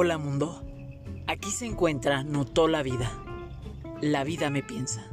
Hola mundo, aquí se encuentra Notó la vida. La vida me piensa.